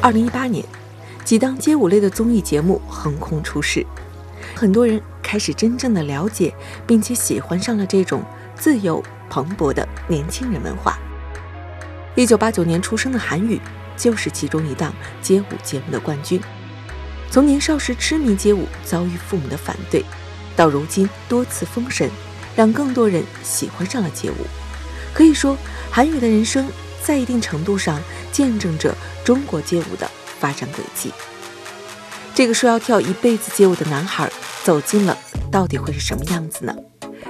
二零一八年，几档街舞类的综艺节目横空出世，很多人开始真正的了解，并且喜欢上了这种自由蓬勃的年轻人文化。一九八九年出生的韩宇就是其中一档街舞节目的冠军。从年少时痴迷街舞，遭遇父母的反对，到如今多次封神，让更多人喜欢上了街舞。可以说，韩宇的人生在一定程度上见证着。中国街舞的发展轨迹，这个说要跳一辈子街舞的男孩走进了，到底会是什么样子呢？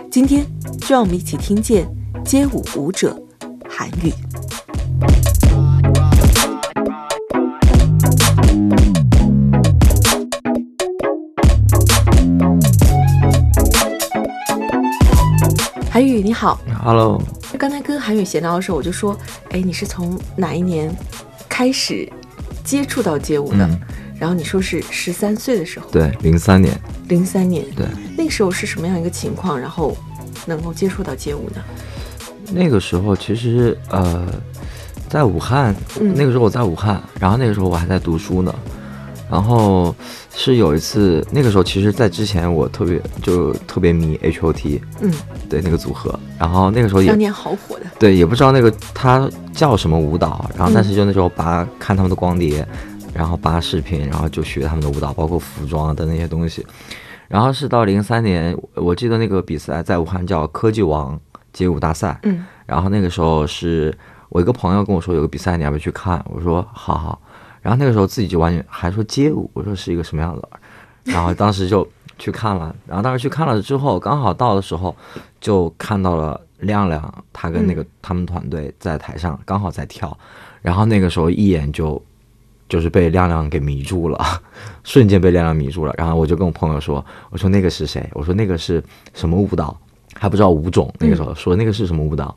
今天就让我们一起听见街舞舞者韩愈。韩宇你好，Hello。刚才跟韩宇闲聊的时候，我就说，哎，你是从哪一年？开始接触到街舞的，然后你说是十三岁的时候，对，零三年，零三年，对，那个时候是什么样一个情况，然后能够接触到街舞呢？那个时候其实呃，在武汉，那个时候我在武汉，然后那个时候我还在读书呢。然后是有一次，那个时候其实，在之前我特别就特别迷 H O T，嗯，对那个组合。然后那个时候也当年好火的，对，也不知道那个他叫什么舞蹈。然后但是就那时候扒看他们的光碟，然后扒视频，然后就学他们的舞蹈，包括服装的那些东西。然后是到零三年，我记得那个比赛在武汉叫科技王街舞大赛，嗯，然后那个时候是我一个朋友跟我说有个比赛，你要不要去看？我说好好。然后那个时候自己就完全还说街舞，我说是一个什么样的，然后当时就去看了，然后当时去看了之后，刚好到的时候就看到了亮亮，他跟那个他们团队在台上刚好在跳，然后那个时候一眼就就是被亮亮给迷住了，瞬间被亮亮迷住了，然后我就跟我朋友说，我说那个是谁？我说那个是什么舞蹈？还不知道舞种，那个时候说那个是什么舞蹈？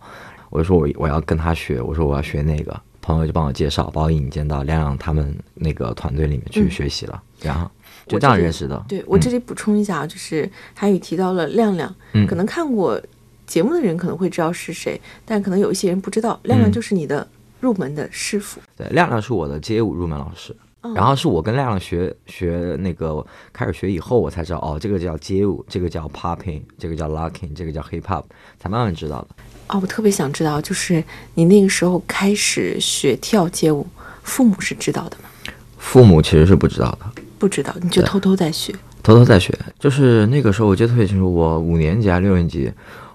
我就说我我要跟他学，我说我要学那个。朋友就帮我介绍，把我引荐到亮亮他们那个团队里面去学习了，然后就这样认识的。对我这里补充一下啊，就是韩宇提到了亮亮，可能看过节目的人可能会知道是谁，但可能有一些人不知道，亮亮就是你的入门的师傅。对，亮亮是我的街舞入门老师，然后是我跟亮亮学学那个开始学以后，我才知道哦，这个叫街舞，这个叫 popping，这个叫 locking，这个叫 hip hop，才慢慢知道的。哦，我特别想知道，就是你那个时候开始学跳街舞，父母是知道的吗？父母其实是不知道的，不知道，你就偷偷在学，偷偷在学。就是那个时候，我记得特别清楚，我五年级还是六年级，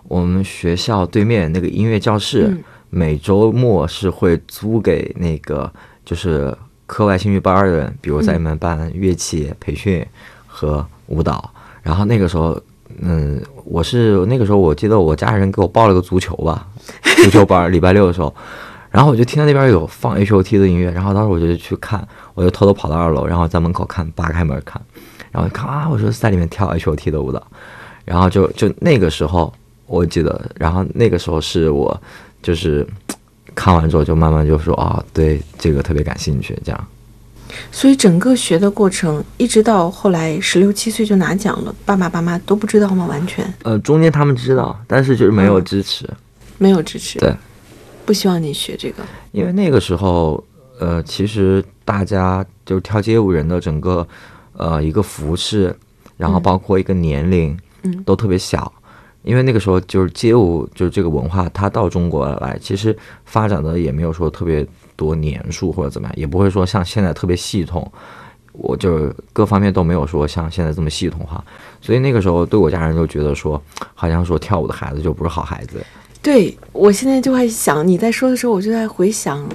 我们学校对面那个音乐教室，每周末是会租给那个就是课外兴趣班的人，比如在你们办乐器培训和舞蹈，然后那个时候。嗯，我是那个时候，我记得我家人给我报了个足球吧，足球班，礼拜六的时候，然后我就听到那边有放 H O T 的音乐，然后当时我就去看，我就偷偷跑到二楼，然后在门口看，扒开门看，然后看啊，我说在里面跳 H O T 的舞蹈，然后就就那个时候我记得，然后那个时候是我就是 看完之后就慢慢就说啊，对这个特别感兴趣，这样。所以整个学的过程，一直到后来十六七岁就拿奖了，爸爸妈妈都不知道吗？完全？呃，中间他们知道，但是就是没有支持，没有支持。对，不希望你学这个。因为那个时候，呃，其实大家就跳街舞人的整个，呃，一个服饰，然后包括一个年龄，嗯，都特别小。因为那个时候就是街舞，就是这个文化，它到中国来，其实发展的也没有说特别。多年数或者怎么样，也不会说像现在特别系统，我就各方面都没有说像现在这么系统化，所以那个时候对我家人就觉得说，好像说跳舞的孩子就不是好孩子。对我现在就会想，你在说的时候，我就在回想，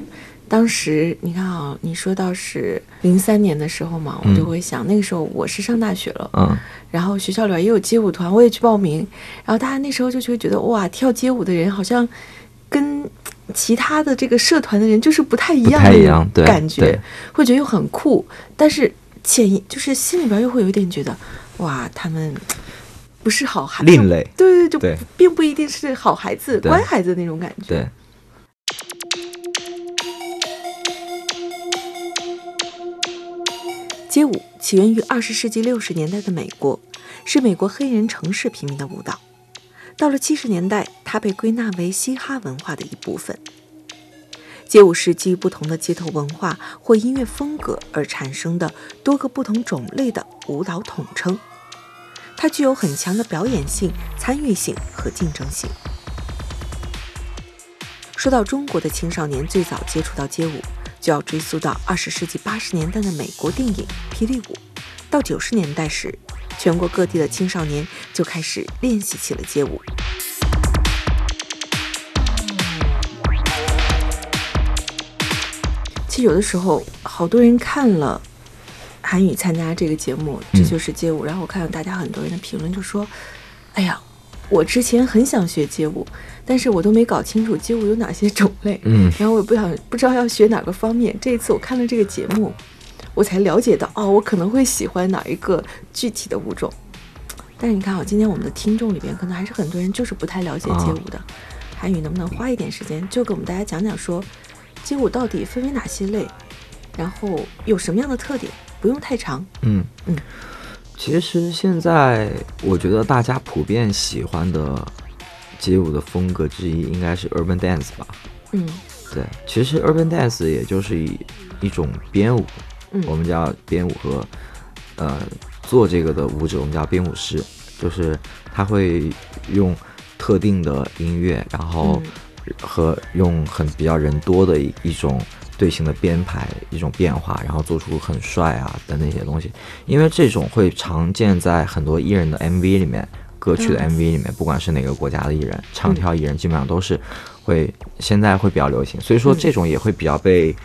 当时你看啊，你说到是零三年的时候嘛，我就会想那个时候我是上大学了，嗯，然后学校里边也有街舞团，我也去报名，然后大家那时候就会觉得哇，跳街舞的人好像跟。其他的这个社团的人就是不太一样的感觉，会觉得又很酷，但是潜意就是心里边又会有一点觉得，哇，他们不是好孩，另类，对对，就并不一定是好孩子、乖孩子那种感觉。对。街舞起源于二十世纪六十年代的美国，是美国黑人城市平民的舞蹈。到了七十年代，它被归纳为嘻哈文化的一部分。街舞是基于不同的街头文化或音乐风格而产生的多个不同种类的舞蹈统称。它具有很强的表演性、参与性和竞争性。说到中国的青少年最早接触到街舞。就要追溯到二十世纪八十年代的美国电影《霹雳舞》，到九十年代时，全国各地的青少年就开始练习起了街舞。其实有的时候，好多人看了韩语参加这个节目，这就是街舞，然后我看到大家很多人的评论就说：“哎呀。”我之前很想学街舞，但是我都没搞清楚街舞有哪些种类，嗯，然后我也不想不知道要学哪个方面。这一次我看了这个节目，我才了解到，哦，我可能会喜欢哪一个具体的舞种。但是你看啊，今天我们的听众里边，可能还是很多人就是不太了解街舞的。韩宇能不能花一点时间，就给我们大家讲讲，说街舞到底分为哪些类，然后有什么样的特点？不用太长，嗯嗯。其实现在我觉得大家普遍喜欢的街舞的风格之一应该是 urban dance 吧。嗯，对，其实 urban dance 也就是一一种编舞，我们叫编舞和呃做这个的舞者我们叫编舞师，就是他会用特定的音乐，然后和用很比较人多的一一种。队形的编排一种变化，然后做出很帅啊的那些东西，因为这种会常见在很多艺人的 MV 里面，歌曲的 MV 里面，不管是哪个国家的艺人，唱跳艺人基本上都是会现在会比较流行，所以说这种也会比较被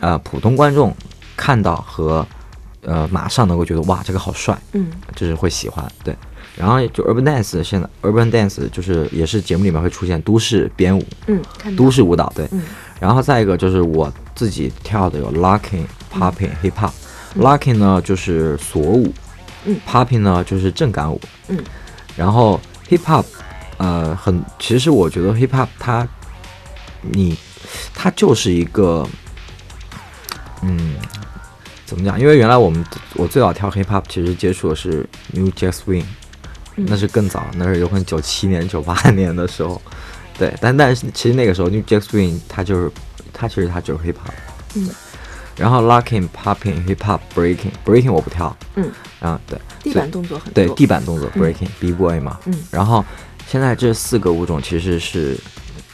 呃普通观众看到和呃马上能够觉得哇这个好帅，嗯，就是会喜欢对，然后就 Urban Dance 现在 Urban Dance 就是也是节目里面会出现都市编舞，嗯，都市舞蹈对。然后再一个就是我自己跳的有 locking、popping、hip hop。locking 呢就是锁舞，嗯，popping 呢就是震感舞，嗯。然后 hip hop，呃，很其实我觉得 hip hop 它，你它就是一个，嗯，怎么讲？因为原来我们我最早跳 hip hop 其实接触的是 New Jack Swing，那是更早，那是有可能九七年、九八年的时候。对，但但是其实那个时候，New Jack Swing 它就是，它其实它就是 hip hop，嗯，然后 locking、popping、hip hop、breaking、breaking 我不跳，嗯，然后对，地板动作很对，地板动作 breaking、b boy 嘛，嗯，然后现在这四个舞种其实是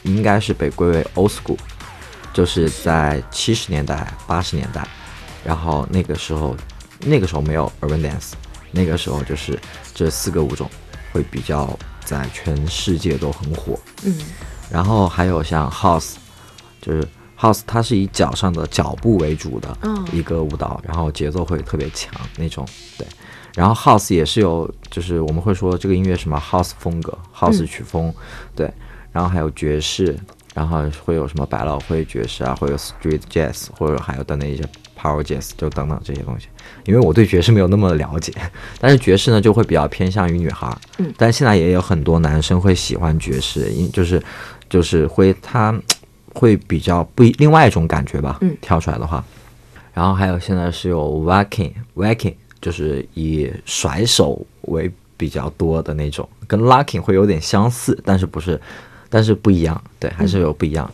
应该是被归为 old school，就是在七十年代、八十年代，然后那个时候那个时候没有 urban dance，那个时候就是这四个舞种会比较。在全世界都很火，嗯，然后还有像 House，就是 House，它是以脚上的脚步为主的一个舞蹈，然后节奏会特别强那种，对。然后 House 也是有，就是我们会说这个音乐什么 House 风格，House 曲风，对。然后还有爵士，然后会有什么百老汇爵士啊，会有 Street Jazz，或者还有等等一些。Power Jazz 就等等这些东西，因为我对爵士没有那么了解，但是爵士呢就会比较偏向于女孩，嗯，但现在也有很多男生会喜欢爵士，因就是就是会他会比较不另外一种感觉吧，嗯，跳出来的话，然后还有现在是有 Wacking Wacking，就是以甩手为比较多的那种，跟 Locking 会有点相似，但是不是，但是不一样，对，还是有不一样。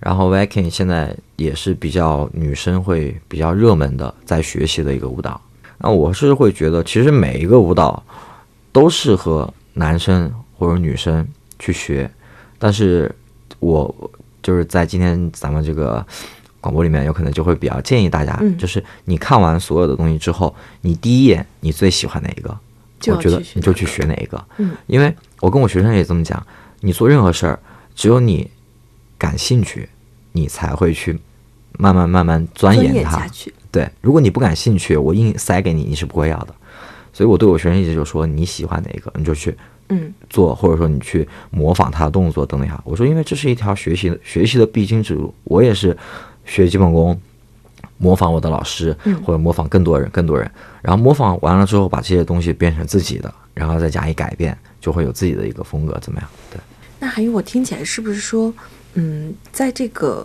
然后 Viking 现在也是比较女生会比较热门的，在学习的一个舞蹈。那我是会觉得，其实每一个舞蹈都适合男生或者女生去学。但是我就是在今天咱们这个广播里面，有可能就会比较建议大家，就是你看完所有的东西之后，你第一眼你最喜欢哪一个，我觉得你就去学哪一个。嗯，因为我跟我学生也这么讲，你做任何事儿，只有你。感兴趣，你才会去慢慢慢慢钻研它。对，如果你不感兴趣，我硬塞给你，你是不会要的。所以我对我学生一直就说你喜欢哪个你就去嗯做，或者说你去模仿他的动作等等哈。我说因为这是一条学习的学习的必经之路，我也是学基本功。模仿我的老师，嗯或者模仿更多人、更多人，然后模仿完了之后，把这些东西变成自己的，然后再加以改变，就会有自己的一个风格，怎么样？对。那还有，我听起来是不是说，嗯，在这个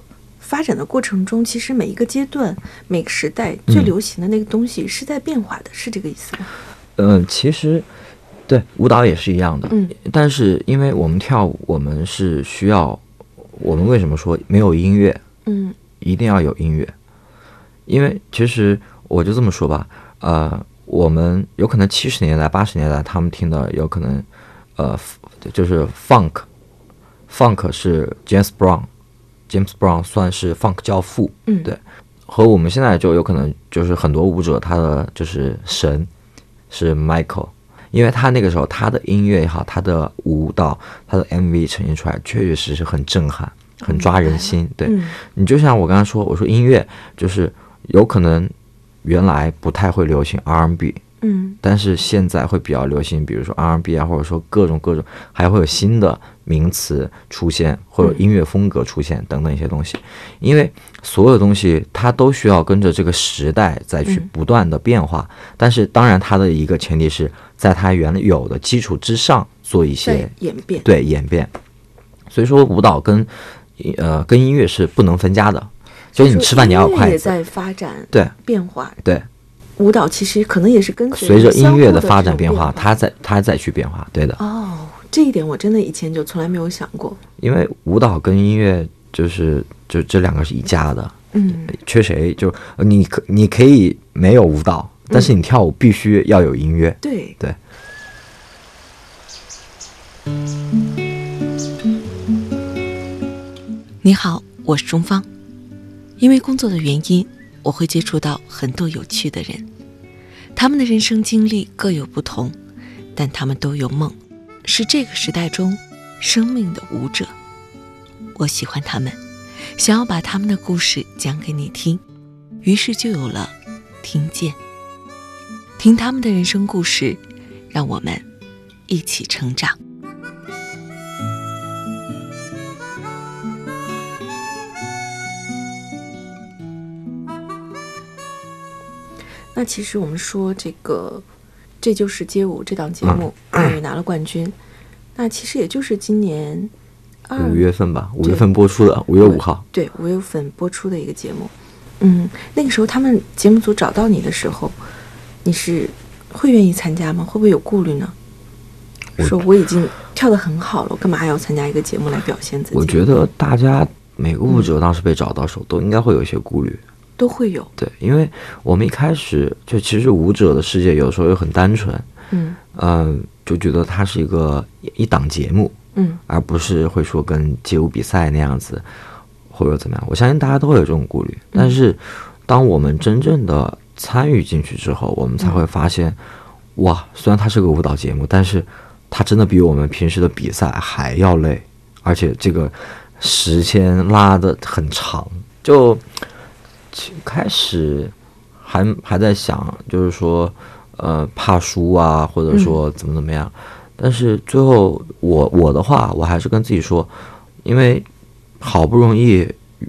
发展的过程中，其实每一个阶段、每个时代最嗯。流行的那个东西是在变化的，是这个意思吗？嗯，其实对舞蹈也是一样的，嗯。但是因为我们跳舞，我们是需要，我们为什么说没有音乐，嗯。一定要有音乐？因为其实我就这么说吧，呃，我们有可能七十年代、八十年代他们听的有可能，呃，就是 funk，funk 是 James Brown，James Brown 算是 funk 教父，嗯，对和我们现在就有可能就是很多舞者他的就是神是 Michael，因为他那个时候他的音乐也好，他的舞蹈、他的 MV 呈现出来，确确实实很震撼，很抓人心。对嗯。你就像我刚才说，我说音乐就是有可能原来不太会流行 R&B，嗯。但是现在会比较流行，比如说 R&B 啊，或者说各种各种，还会有新的名词出现，或者音乐风格出现等等一些东西。因为所有东西它都需要跟着这个时代再去嗯不断的变化，但是当然它的一个前提是在它原有的基础之上做一些演变。对演变。所以说舞蹈跟呃跟音乐是不能分家的，就是你吃饭你要有筷子，音乐也在发展对变化，对。舞蹈其实可能也是跟随着音乐的发展变变化，它在它再去变化，对的。哦，这一点我真的以前就从来没有想过。因为舞蹈跟音乐就是就这两个是一家的，嗯缺谁就呃你可你可以没有舞蹈，但是你跳舞必须要有音乐。对对。你好，我是钟芳。因为工作的原因，我会接触到很多有趣的人，他们的人生经历各有不同，但他们都有梦，是这个时代中生命的舞者。我喜欢他们，想要把他们的故事讲给你听，于是就有了听见。听他们的人生故事，让我们一起成长。那其实我们说这个《这就是街舞》这档节目，终于拿了冠军。那其实也就是今年二五月份吧，五月份播出的，五月五号。对五月份播出的一个节目。嗯，那个时候他们节目组找到你的时候，你是会愿意参加吗？会不会有顾虑呢？我说我已经跳得很好了，我干嘛还要参加一个节目来表现自己？我觉得大家每个舞者当时被找到时候，都应该会有一些顾虑。都会有。对，因为我们一开始就其实舞者的世界有时候又很单纯，嗯嗯、就觉得它是一个一档节目，嗯而不是会说跟街舞比赛那样子，或者怎么样。我相信大家都会有这种顾虑，但是当我们真正的参与进去之后，我们才会发现，哇，虽然它是个舞蹈节目，但是它真的比我们平时的比赛还要累，而且这个时间拉的很长。就其开始还还在想，就是说，呃，怕输啊，或者说怎么怎么样。但是最后我我的话，我还是跟自己说，因为好不容易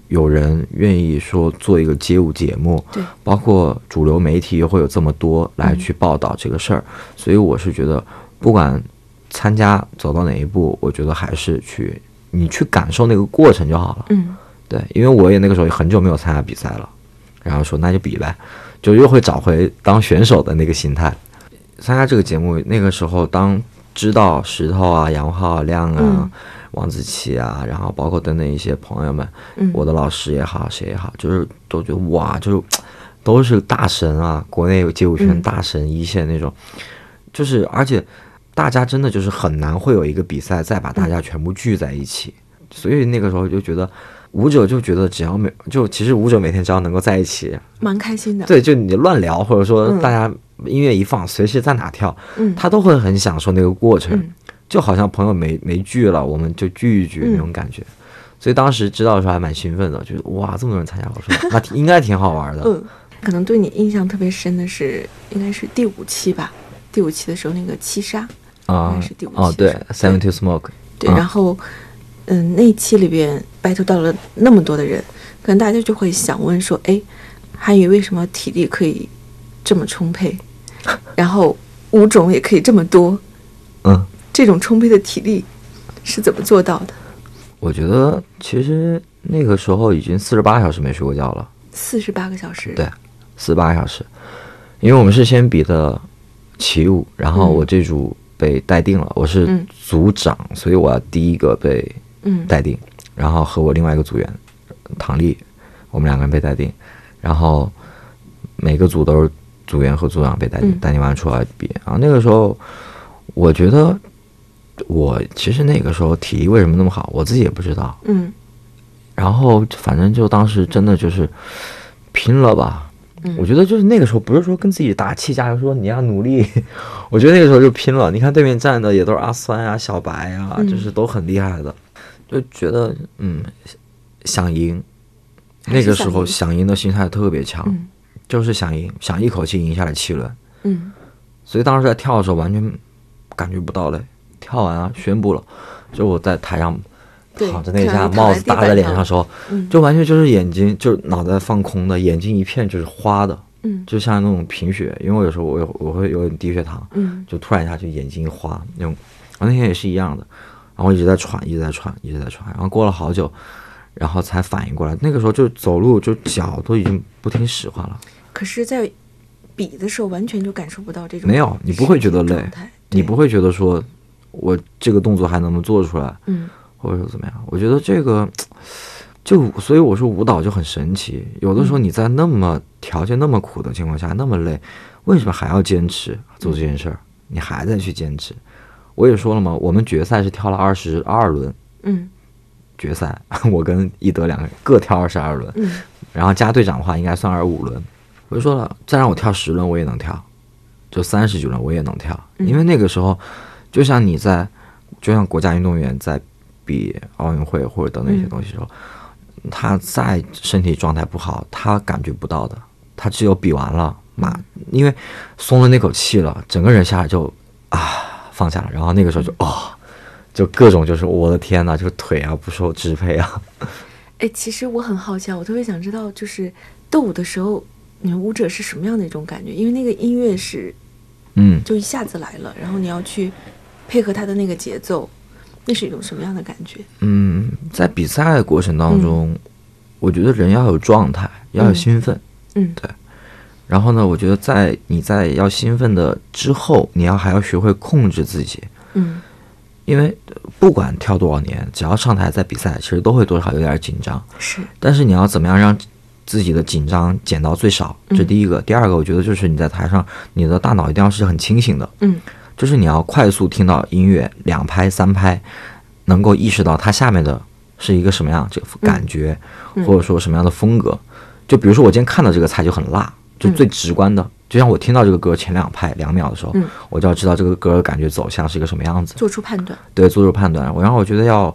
有人愿意说做一个街舞节目，对，包括主流媒体又会有这么多来去报道这个事儿，所以我是觉得，不管参加走到哪一步，我觉得还是去你去感受那个过程就好了。嗯对，因为我也那个时候也很久没有参加比赛了，然后说那就比呗，就又会找回当选手的那个心态。参加这个节目，那个时候当知道石头啊、杨浩啊、亮啊、嗯。王子奇啊，然后包括等等一些朋友们，嗯，我的老师也好，谁也好，就是都觉得哇，就是都是大神啊，国内街舞圈嗯大神一线那种，就是而且大家真的就是很难会有一个比赛再把大家全部聚在一起，所以那个时候就觉得舞者就觉得只要每就其实舞者每天只要能够在一起，蛮开心的。对，就你乱聊或者说嗯。大家音乐一放，随时在哪跳，嗯，他都会很享受那个过程。嗯。就好像朋友没没聚了，我们就聚一聚嗯。那种感觉。所以当时知道的时候还蛮兴奋的，就是哇，这么多人参加，我说 那应该挺好玩的。嗯，可能对你印象特别深的是，应该是第五期吧，第五期的时候那个七杀啊是第五期哦，对的时候，Seven to Smoke，对，嗯。然后嗯，那一期里边 battle 到了那么多的人，可能大家就会想问说，哎，韩宇为什么体力可以这么充沛，然后舞种也可以这么多，嗯，这种充沛的体力是怎么做到的？我觉得其实那个时候已经四十八小时没睡过觉了，四十八个小时，对，四十八个小时，因为我们是先比的起舞，然后嗯。我这组被待定了，我是嗯。组长，所以我要第一个被嗯待定，然后和我另外一个组员唐丽，我们两个人被待定，然后每个组都是组员和组长被待定，嗯待定完出来比。然后那个时候，我觉得我其实那个时候体力为什么那么好，我自己也不知道。嗯然后反正就当时真的就是拼了吧。嗯我觉得就是那个时候不是说跟自己打气加油说你要努力，我觉得那个时候就拼了。你看对面站的也都是阿酸啊、小白啊，嗯就是都很厉害的，就觉得嗯想赢。那个时候想赢的心态特别强，嗯就是想赢，想一口气赢下来七轮。嗯所以当时在跳的时候完全感觉不到累，跳完啊宣布了，就我在台上躺着那下看到你躺在帽子搭在脸上的时候，嗯就完全就是眼睛就脑袋放空的，眼睛一片就是花的，嗯就像那种贫血，因为我有时候我有我会有点低血糖，嗯就突然一下就眼睛一花那种。我那天也是一样的，然后一直在喘，一直在喘，一直在喘，然后过了好久，然后才反应过来，那个时候就走路就脚都已经不听使唤了。可是，在比的时候完全就感受不到这种没有你不会觉得累你不会觉得说我这个动作还能不能做出来，嗯或者说怎么样？我觉得这个就所以我说舞蹈就很神奇，有的时候你在那么条件那么苦的情况下那么累，为什么还要坚持做这件事儿？你还在去坚持？我也说了嘛，我们决赛是跳了二十二轮，嗯。决赛 我跟一德两个人各跳二十二轮，嗯。然后加队长的话应该算二十五轮。我就说了，再让我跳十轮我也能跳，就三十九轮我也能跳，嗯。因为那个时候就像你在，就像国家运动员在比奥运会或者等等一些嗯东西的时候，他再身体状态不好，他感觉不到的，他只有比完了妈，因为松了那口气了，整个人下来就啊放下了，然后那个时候就哦。就各种就是我的天呐，就是腿啊不受支配啊，哎，其实我很好奇啊，我特别想知道，就是斗舞的时候，你们舞者是什么样的一种感觉？因为那个音乐是嗯，就一下子来了，然后你要去配合他的那个节奏，那是一种什么样的感觉？嗯，在比赛的过程当中，我觉得人要有状态，要有嗯兴奋。嗯然后呢，我觉得在你在要兴奋的之后，你要还要学会控制自己，嗯因为呃不管跳多少年，只要上台在比赛，其实都会多少有点紧张。是但是你要怎么样让自己的紧张减到最少？这嗯第一个。第二个，我觉得就是你在台上，你的大脑一定要是很清醒的。嗯就是你要快速听到音乐两拍三拍，能够意识到它下面的是一个什么样这个感觉，嗯或者说什么样的风格。就比如说我今天看到这个菜就很辣，就最直观的，就像我听到这个歌前两拍两秒的时候，嗯我就要知道这个歌的感觉走向是一个什么样子，做出判断。对，做出判断。我然后我觉得要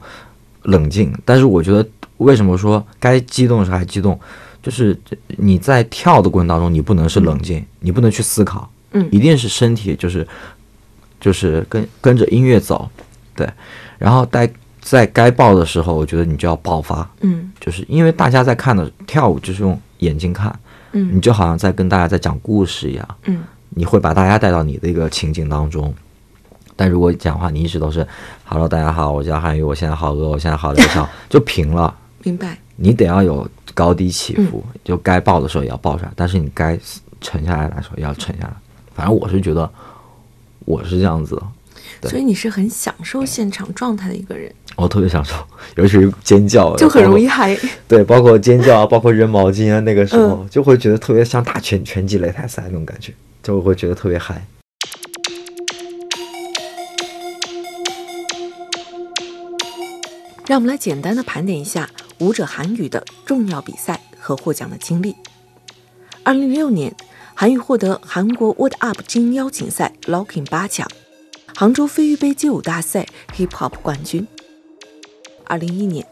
冷静，但是我觉得为什么说该激动的时候还激动，就是你在跳的过程当中，你不能是冷静，你不能去思考，嗯。一定是身体就是就是跟跟着音乐走，对，然后在在该爆的时候，我觉得你就要爆发，嗯。就是因为大家在看的跳舞就是用眼睛看，你嗯就好像在跟大家在讲故事一样，嗯你会把大家带到你的一个情景当中。但如果讲话你一直都是 “hello，大家好，我叫韩宇，我现在好饿，我现在好疗伤”，就平了。明白。你得要有高低起伏，嗯就该爆的时候也要爆出来，但是你该沉下来的时候也要沉下来。反正我是觉得我是这样子的，所以你是很享受现场状态的一个人，我特别享受，尤其是尖叫，就很容易嗨。对，包括尖叫啊，包括扔毛巾啊，那个时候、嗯就会觉得特别像打拳拳击擂台赛那种感觉，就会觉得特别嗨。让我们来简单的盘点一下舞者韩语的重要比赛和获奖的经历。二零零六年，韩语获得韩国 What Up 精英邀请赛 Locking 八强，杭州飞鱼杯街舞大赛 Hip Hop 冠军。二零一一年，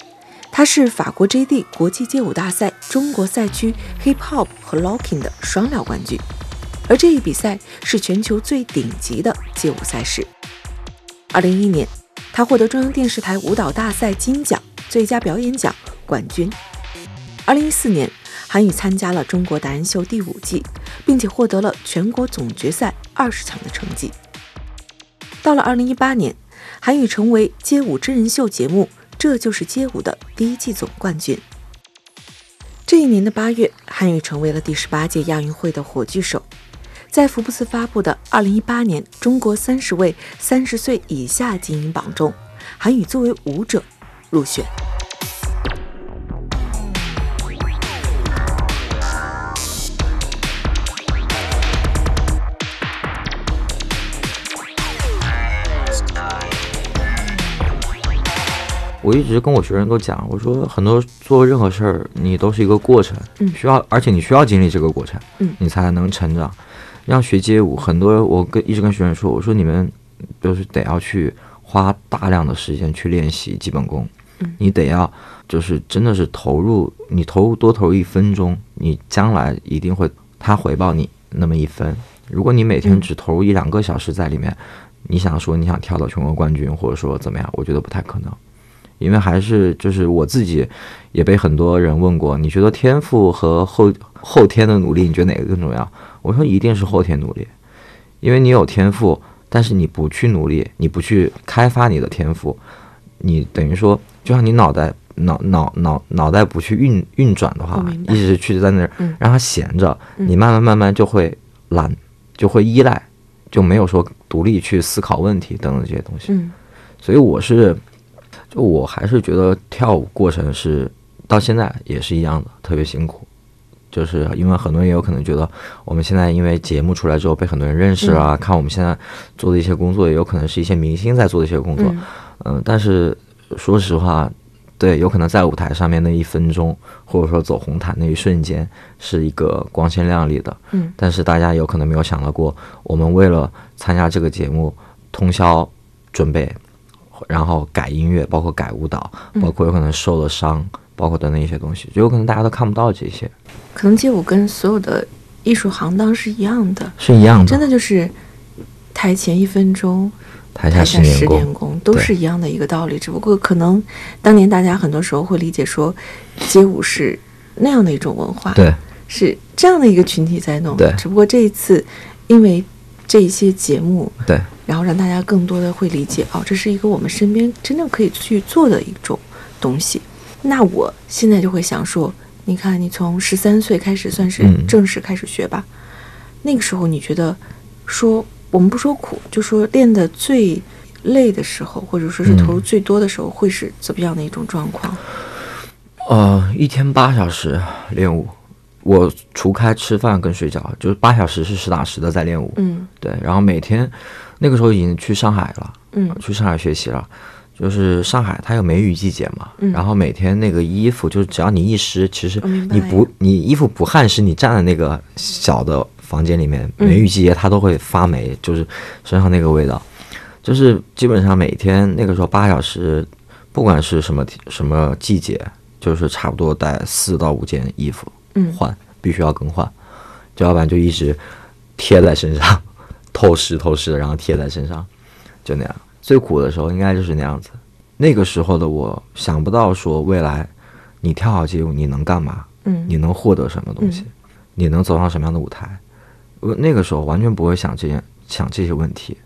他是法国 JD 国际街舞大赛中国赛区 Hip Hop 和 Locking 的双料冠军。而这一比赛是全球最顶级的街舞赛事。二零一一年，他获得中央电视台舞蹈大赛金奖最佳表演奖冠军。二零一四年，韩宇参加了中国达人秀第五季，并且获得了全国总决赛二十强的成绩。到了二零一八年，韩宇成为街舞真人秀节目《这就是街舞》的第一季总冠军。这一年的八月，韩宇成为了第十八届亚运会的火炬手。在福布斯发布的二零一八年中国三十位三十岁以下精英榜中，韩宇作为舞者入选。我一直跟我学生都讲，我说很多做任何事儿，你都是一个过程，嗯需要，而且你需要经历这个过程，嗯你才能成长。像学街舞，很多我跟一直跟学生说，我说你们就是得要去花大量的时间去练习基本功，嗯你得要就是真的是投入，你投入多投入一分钟，你将来一定会他回报你那么一分。如果你每天嗯只投入一两个小时在里面，你想说你想跳到全国冠军，或者说怎么样，我觉得不太可能。因为还是就是我自己也被很多人问过，你觉得天赋和后后天的努力，你觉得哪个更重要？我说一定是后天努力，因为你有天赋，但是你不去努力，你不去开发你的天赋，你等于说就像你脑袋脑脑脑脑袋不去运运转的话一直去在那儿嗯让它闲着，嗯你慢慢慢慢就会懒，就会依赖，就没有说独立去思考问题等等这些东西。嗯所以我是，就我还是觉得跳舞过程是到现在也是一样的，特别辛苦。就是因为很多人也有可能觉得，我们现在因为节目出来之后被很多人认识啊，看我们现在做的一些工作，也有可能是一些明星在做的一些工作，嗯。嗯，但是说实话，对，有可能在舞台上面那一分钟，或者说走红毯那一瞬间，是一个光鲜亮丽的，嗯。但是大家有可能没有想到过，我们为了参加这个节目，通宵准备，然后改音乐，包括改舞蹈，嗯。包括有可能受了伤，包括等等一些东西，就有可能大家都看不到这些，可能街舞跟所有的艺术行当是一样的，是一样的，真的就是台前一分钟，台下十十年功。年，功，都是一样的一个道理。只不过可能当年大家很多时候会理解说，街舞是那样的一种文化，对。是这样的一个群体在弄。对。只不过这一次，因为这一些节目，对。然后让大家更多的会理解，哦，这是一个我们身边真正可以去做的一种东西。那我现在就会想说，你看，你从十三岁开始算是嗯。正式开始学吧，那个时候你觉得说我们不说苦，就说练的最累的时候，或者说是投入嗯。最多的时候，会是怎么样的一种状况？呃，一天八小时练舞，我除开吃饭跟睡觉，就是八小时是实打实的在练舞。嗯。对，然后每天那个时候已经去上海了，嗯。去上海学习了。就是上海，它有梅雨季节嘛，嗯。然后每天那个衣服，就是只要你一湿，其实你不你衣服不汗湿，你站在那个小的房间里面，嗯。梅雨季节它都会发霉，就是身上那个味道，就是基本上每天那个时候八小时，不管是什么什么季节，就是差不多带四到五件衣服。嗯换，必须要更换，就要不然就一直贴在身上，透湿透湿的，然后贴在身上，就那样。最苦的时候应该就是那样子。那个时候的我想不到说未来你跳好街舞你能干嘛，嗯你能获得什么东西，嗯你能走上什么样的舞台。我那个时候完全不会想这件想这些问题，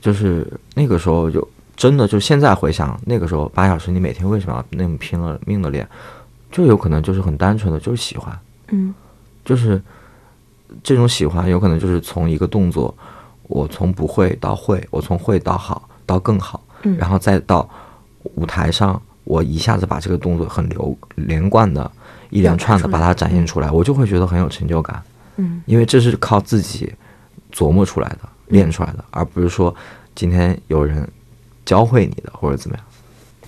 就是那个时候就真的就现在回想那个时候八小时，你每天为什么要那么拼了命的练？就有可能就是很单纯的就是喜欢。嗯就是这种喜欢，有可能就是从一个动作，我从不会到会，我从会到好到更好，嗯然后再到舞台上，我一下子把这个动作很流连贯的一连串的把它展现出来，我就会觉得很有成就感，嗯因为这是靠自己琢磨出来的、练出来的，而不是说今天有人教会你的或者怎么样。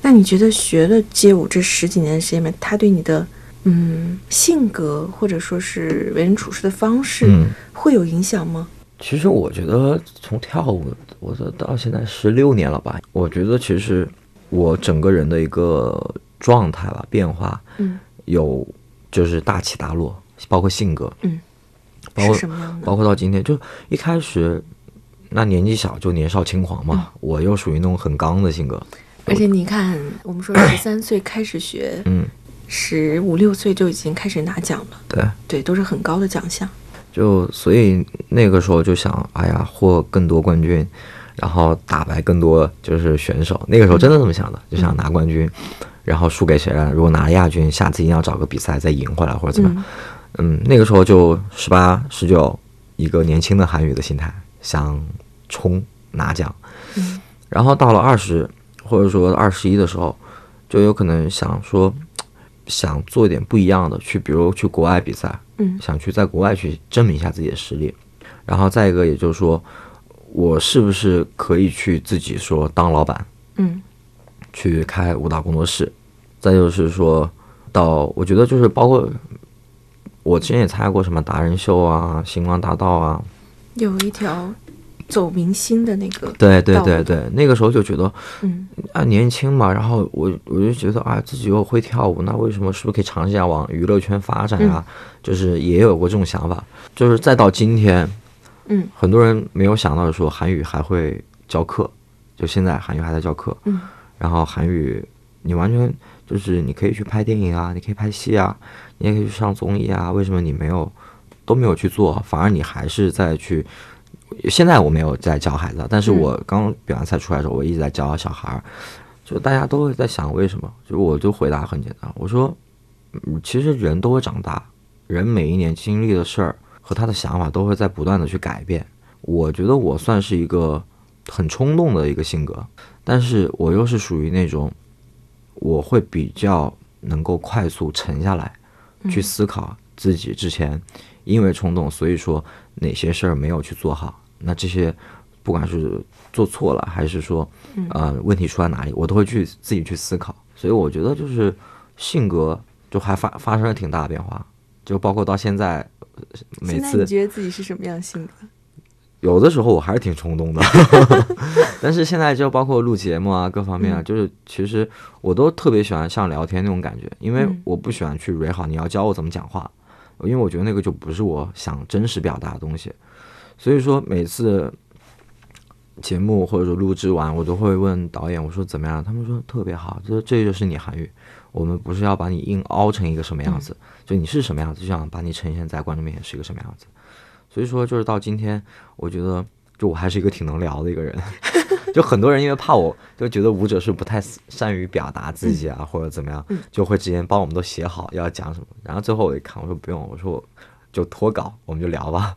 那你觉得学了街舞这十几年的时间里面，他对你的嗯性格或者说是为人处事的方式、嗯。会有影响吗？其实我觉得从跳舞，我的到现在十六年了吧，我觉得其实我整个人的一个状态吧变化嗯。有就是大起大落，包括性格，嗯，包括什么？包括到今天，就一开始那年纪小就年少轻狂嘛，我又属于那种很刚的性格，而且你看，我们说十三岁开始学，嗯，十五六岁就已经开始拿奖了，对，对，都是很高的奖项。就所以那个时候就想，哎呀，获更多冠军，然后打败更多就是选手。那个时候真的这么想的，就想拿冠军，然后输给谁了？如果拿了亚军，下次一定要找个比赛再赢回来或者怎么样。嗯，那个时候就十八、十九，一个年轻的韩语的心态，想冲拿奖。嗯，然后到了二十或者说二十一的时候，就有可能想说，想做一点不一样的，去比如去国外比赛。嗯，想去在国外去证明一下自己的实力。然后再一个，也就是说，我是不是可以去自己说当老板？嗯，去开舞蹈工作室。再就是说到，我觉得就是包括。我之前也参加过什么达人秀啊、星光大道啊，有一条走明星的那个。对对对对，那个时候就觉得，嗯啊年轻嘛，然后我我就觉得啊自己又会跳舞，那为什么是不是可以尝试一下往娱乐圈发展啊？就是也有过这种想法，就是再到今天，嗯，很多人没有想到说韩语还会教课，就现在韩语还在教课，嗯，然后韩语你完全就是你可以去拍电影啊，你可以拍戏啊。你也可以去上综艺啊，为什么你没有都没有去做，反而你还是在去？现在我没有在教孩子，但是我刚比完赛出来的时候，我一直在教小孩儿。就大家都会在想为什么？就我就回答很简单，我说，其实人都会长大，人每一年经历的事儿和他的想法都会在不断的去改变。我觉得我算是一个很冲动的一个性格，但是我又是属于那种我会比较能够快速沉下来。去思考自己之前因为冲动，所以说哪些事儿没有去做好。那这些不管是做错了，还是说呃问题出在哪里，我都会去自己去思考。所以我觉得就是性格就还发发生了挺大的变化，就包括到现在，每次你觉得自己是什么样性格？有的时候我还是挺冲动的，但是现在就包括录节目啊，各方面啊，就是其实我都特别喜欢像聊天那种感觉，因为我不喜欢去蕊好你要教我怎么讲话，因为我觉得那个就不是我想真实表达的东西。所以说每次节目或者说录制完，我都会问导演我说怎么样，他们说特别好，这这就是你韩语，我们不是要把你硬凹成一个什么样子，就你是什么样子，就想把你呈现在观众面前是一个什么样子。所以说，就是到今天，我觉得，就我还是一个挺能聊的一个人。就很多人因为怕我，就觉得舞者是不太善于表达自己啊，或者怎么样，就会直接帮我们都写好要讲什么。然后最后我一看，我说不用，我说我就脱稿，我们就聊吧。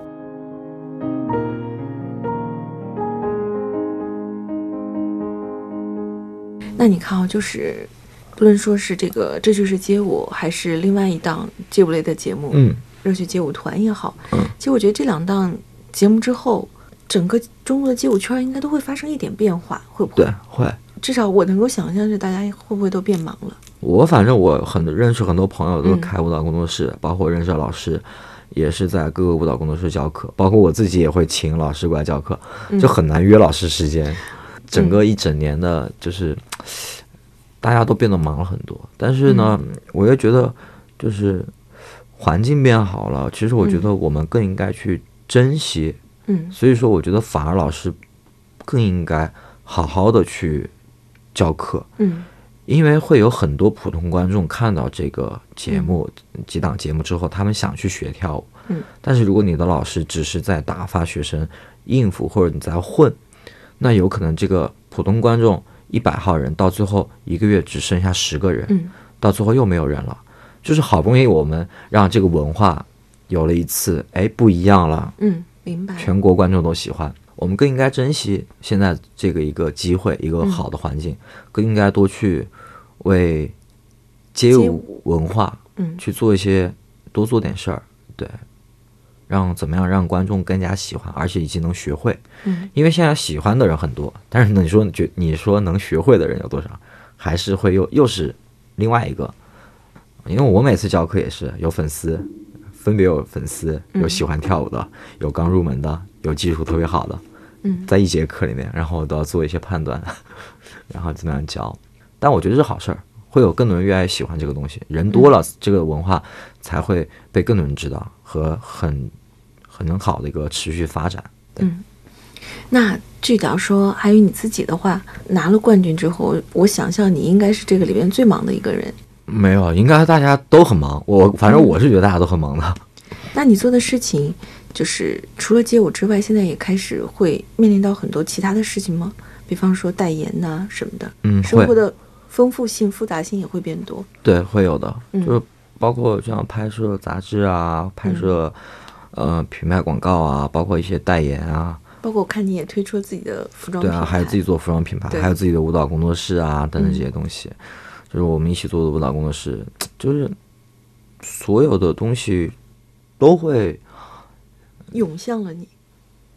那你看啊，就是不论说是这个，这就是街舞，还是另外一档街舞类的节目，嗯，热血街舞团也好，嗯，其实我觉得这两档节目之后，整个中国的街舞圈应该都会发生一点变化，会不会？对，会。至少我能够想象是大家会不会都变忙了。我反正我很认识很多朋友都嗯开舞蹈工作室，包括认识的老师，也是在各个舞蹈工作室教课，包括我自己也会请老师过来教课，嗯就很难约老师时间。整个一整年的，就是大家都变得忙了很多，但是呢，我又觉得就是环境变好了，其实我觉得我们更应该去珍惜。嗯所以说，我觉得反而老师更应该好好的去教课。嗯因为会有很多普通观众看到这个节目、几档节目之后，他们想去学跳舞。嗯，但是如果你的老师只是在打发学生应付，或者你在混，那有可能这个普通观众一百号人到最后一个月只剩下十个人，嗯到最后又没有人了。就是好不容易我们让这个文化有了一次，哎，不一样了，嗯，明白。全国观众都喜欢。我们更应该珍惜现在这个一个机会，一个好的环境，更应该多去为街舞文化嗯去做一些，多做点事儿，对，让怎么样让观众更加喜欢，而且以及能学会。嗯因为现在喜欢的人很多，但是呢，你说你觉你说能学会的人有多少？还是会又又是另外一个。因为我每次教课也是有粉丝，分别有粉丝，有喜欢跳舞的，有刚入门的，有技术特别好的，嗯在一节课里面，然后我都要做一些判断，然后怎么样教。但我觉得是好事儿，会有更多人越来越喜欢这个东西，人多了，这个文化才会被更多人知道和很很好的一个持续发展。对，嗯。那据导说，还有你自己的话，拿了冠军之后，我想象你应该是这个里边最忙的一个人。没有，应该大家都很忙。我反正我是觉得大家都很忙的。那你做的事情，就是除了街舞之外，现在也开始会面临到很多其他的事情吗？比方说代言呐、什么的，嗯，会生活的丰富性、复杂性也会变多。对会有的，嗯就是包括像拍摄杂志啊，拍摄、呃品牌广告啊，包括一些代言啊，包括我看你也推出了自己的服装对啊，还有自己做服装品牌，还有自己的舞蹈工作室啊等等嗯这些东西，就是我们一起做的舞蹈工作室，就是所有的东西都会涌向了你。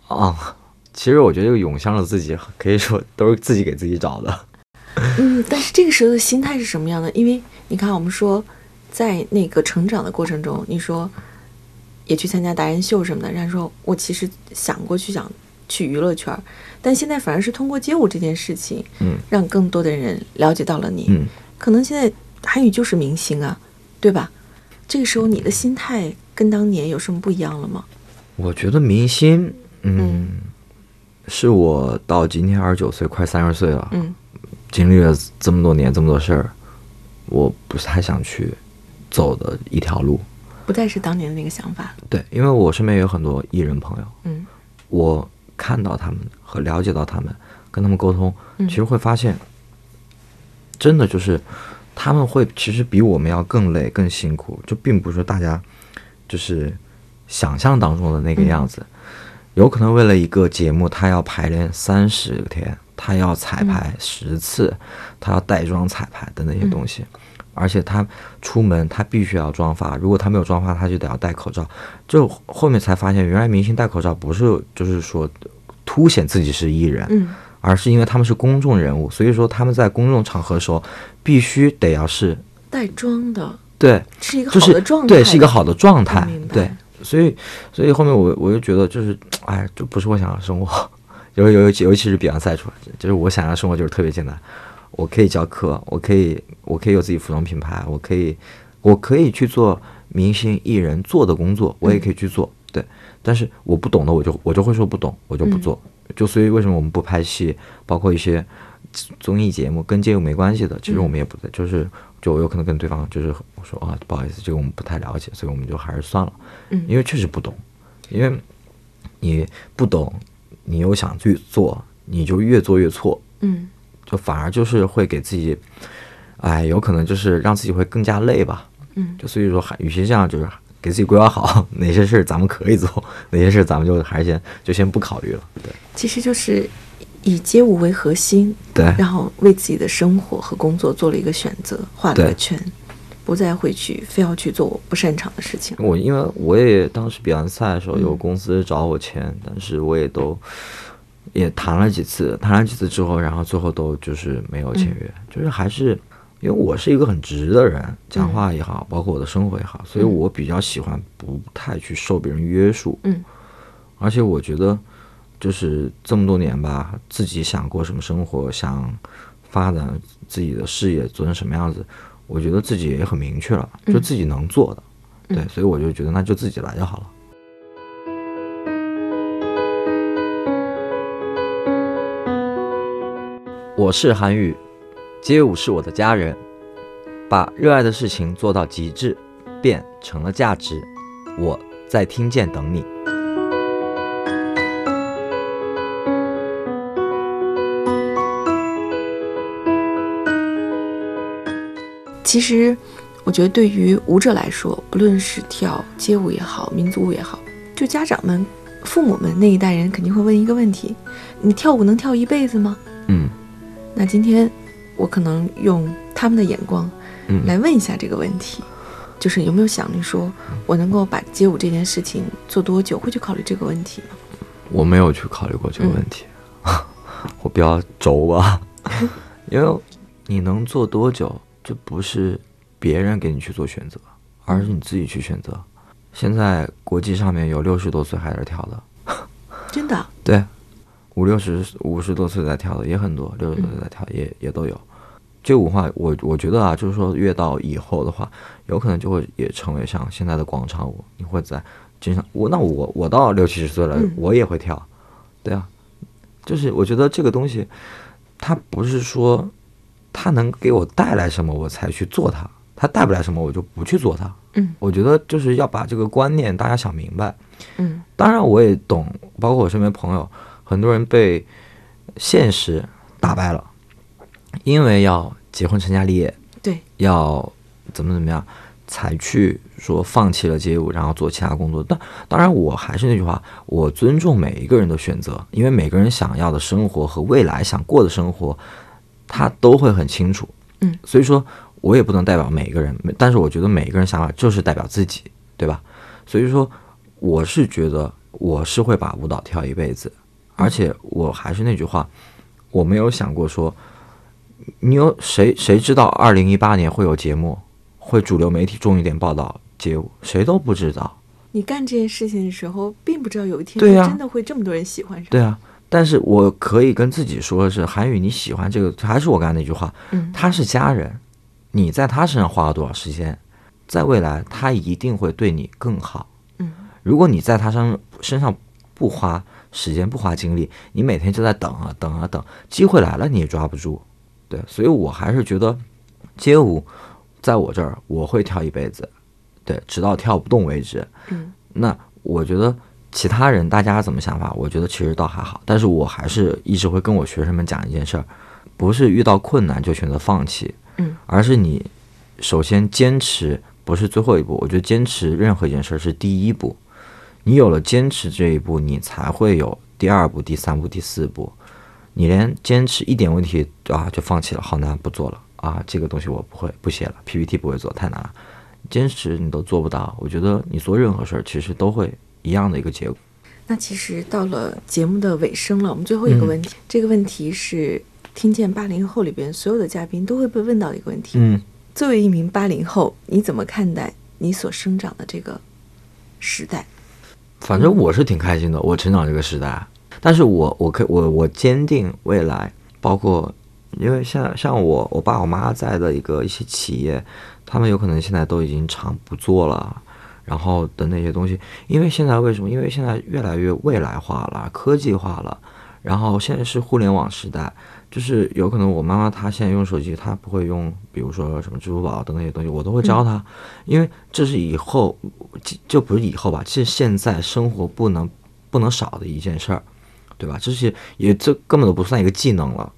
啊。其实我觉得这个涌向了自己，可以说都是自己给自己找的。嗯，但是这个时候的心态是什么样的？因为你看，我们说在那个成长的过程中，你说也去参加达人秀什么的，然后说我其实想过去想去娱乐圈，但现在反而是通过街舞这件事情，嗯让更多的人了解到了你。嗯，可能现在韩语就是明星啊，对吧？这个时候你的心态跟当年有什么不一样了吗？我觉得明星，嗯，嗯是我到今天二十九岁，快三十岁了，嗯经历了这么多年这么多事儿，我不太想去走的一条路。不再是当年的那个想法了。对，因为我身边有很多艺人朋友，嗯我看到他们和了解到他们，跟他们沟通，嗯其实会发现，真的就是他们会其实比我们要更累、更辛苦，就并不是大家就是想象当中的那个样子。有可能为了一个节目，他要排练三十天，他要彩排十次，他要带妆彩排的那些东西。而且他出门他必须要妆发，如果他没有妆发，他就得要戴口罩。就后面才发现，原来明星戴口罩不是就是说凸显自己是艺人，嗯。而是因为他们是公众人物，所以说他们在公众场合的时候必须得要是带妆的对，是一个好的状态，对，是一个好的状态对，所以所以后面我我就觉得就是，哎，就不是我想要的生活，尤尤尤其尤其是比完赛出来，就是我想要的生活就是特别简单，我可以教课，我可以我可以有自己服装品牌，我可以我可以去做明星艺人做的工作，我也可以去做，对，但是我不懂的我就我就会说不懂，我就不做，就所以为什么我们不拍戏，包括一些综艺节目跟街舞没关系的，其实我们也不在，就是就我有可能跟对方就是我说啊，不好意思，这个我们不太了解，所以我们就还是算了，嗯。因为确实不懂，因为你不懂，你又想去做，你就越做越错，嗯就反而就是会给自己，哎，有可能就是让自己会更加累吧，嗯就所以说还与其这样，就是给自己规划好 哪些事咱们可以做，哪些事咱们就还是先就先不考虑了，对其实就是以街舞为核心，对然后为自己的生活和工作做了一个选择，画了个圈。不再会去非要去做我不擅长的事情。我因为我也当时比完赛的时候有公司找我签，但是我也都也谈了几次，谈了几次之后，然后最后都就是没有签约，就是还是因为我是一个很直的人，讲话也好，包括我的生活也好，所以我比较喜欢不太去受别人约束。嗯，而且我觉得就是这么多年吧，自己想过什么生活，想发展自己的事业做成什么样子。我觉得自己也很明确了，就自己能做的，对，所以我就觉得那就自己来就好了。我是韩宇，街舞是我的家人，把热爱的事情做到极致，变成了价值。我在听见等你。其实，我觉得对于舞者来说，不论是跳街舞也好，民族舞也好，就家长们、父母们那一代人肯定会问一个问题：你跳舞能跳一辈子吗？嗯。那今天我可能用他们的眼光，来问一下这个问题，就是有没有想着说，我能够把街舞这件事情做多久？会去考虑这个问题吗？我没有去考虑过这个问题，我比较轴吧，因为你能做多久？这不是别人给你去做选择，而是你自己去选择。现在国际上面有六十多岁还在跳的，真的？对，五六十、五十多岁在跳的也很多，六十多岁在跳也也都有。这舞话，我我觉得啊，就是说越到以后的话，有可能就会也成为像现在的广场舞，你会在经常我那我我到六七十岁了，我也会跳，对啊，就是我觉得这个东西，它不是说。它能给我带来什么，我才去做它；它带不来什么，我就不去做它。嗯，我觉得就是要把这个观念大家想明白。嗯，当然我也懂，包括我身边朋友，很多人被现实打败了，因为要结婚成家立业，对，要怎么怎么样，才去说放弃了街舞，然后做其他工作。但当然，我还是那句话，我尊重每一个人的选择，因为每个人想要的生活和未来想过的生活。他都会很清楚，嗯，所以说，我也不能代表每一个人，但是我觉得每一个人想法就是代表自己，对吧？所以说，我是觉得我是会把舞蹈跳一辈子，而且我还是那句话，我没有想过说，你有谁谁知道二零一八年会有节目，会主流媒体重一点报道街舞，谁都不知道。你干这件事情的时候，并不知道有一天真的会这么多人喜欢上。对啊。但是我可以跟自己说的是，韩宇，你喜欢这个，还是我刚才那句话，嗯，他是家人，你在他身上花了多少时间，在未来他一定会对你更好，嗯，如果你在他身身上不花时间不花精力，你每天就在等啊等啊等，机会来了你也抓不住，对，所以我还是觉得街舞在我这儿我会跳一辈子，对，直到跳不动为止，嗯，那我觉得。其他人大家怎么想法？我觉得其实倒还好，但是我还是一直会跟我学生们讲一件事儿，不是遇到困难就选择放弃，嗯，而是你首先坚持不是最后一步，我觉得坚持任何一件事儿是第一步，你有了坚持这一步，你才会有第二步、第三步、第四步，你连坚持一点问题啊就放弃了，好难不做了啊，这个东西我不会不写了，PPT 不会做太难了，坚持你都做不到，我觉得你做任何事儿其实都会。一样的一个结果。那其实到了节目的尾声了，我们最后一个问题，这个问题是听见八零后里边所有的嘉宾都会被问到的一个问题。嗯，作为一名八零后，你怎么看待你所生长的这个时代？反正我是挺开心的，我成长这个时代。但是我我可我我坚定未来，包括因为像像我我爸我妈在的一个一些企业，他们有可能现在都已经厂不做了。然后的那些东西，因为现在为什么？因为现在越来越未来化了，科技化了。然后现在是互联网时代，就是有可能我妈妈她现在用手机，她不会用，比如说什么支付宝等那些东西，我都会教她，因为这是以后就不是以后吧，这是现在生活不能不能少的一件事儿，对吧？这些也这根本都不算一个技能了。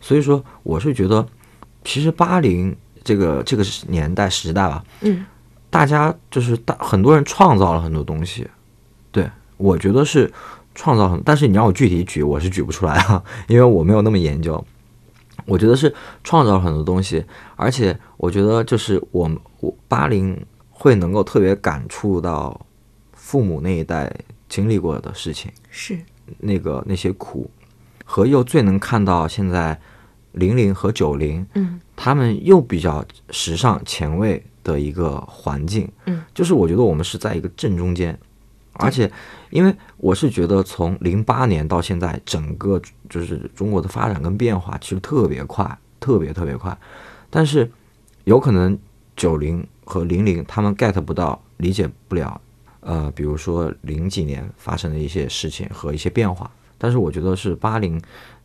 所以说，我是觉得，其实八零这个这个年代时代吧，嗯。大家就是大很多人创造了很多东西，对我觉得是创造很，但是你让我具体举，我是举不出来啊，因为我没有那么研究。我觉得是创造了很多东西，而且我觉得就是我们我八零会能够特别感触到父母那一代经历过的事情，是。那个那些苦，和又最能看到现在零零和九零，嗯。他们又比较时尚前卫的一个环境，嗯，就是我觉得我们是在一个正中间，而且因为我是觉得从零八年到现在，整个就是中国的发展跟变化其实特别快，特别特别快，但是有可能九零和零零他们 get 不到，理解不了，呃，比如说零几年发生的一些事情和一些变化，但是我觉得是八零。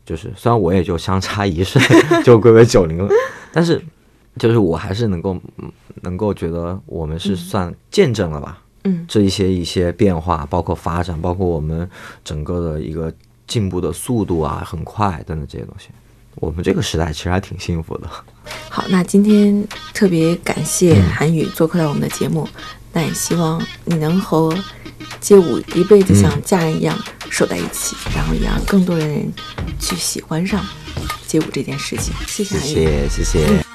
就是虽然我也就相差一岁 就归为九零了，但是就是我还是能够能够觉得我们是算见证了吧，这一些一些变化，包括发展，包括我们整个的一个进步的速度啊，很快等等这些东西，我们这个时代其实还挺幸福的。好，那今天特别感谢嗯韩宇做客到我们的节目，那也希望你能和街舞一辈子像家人一样守在一起，然后也让更多的人去喜欢上街舞这件事情。谢谢谢韩宇。谢谢谢。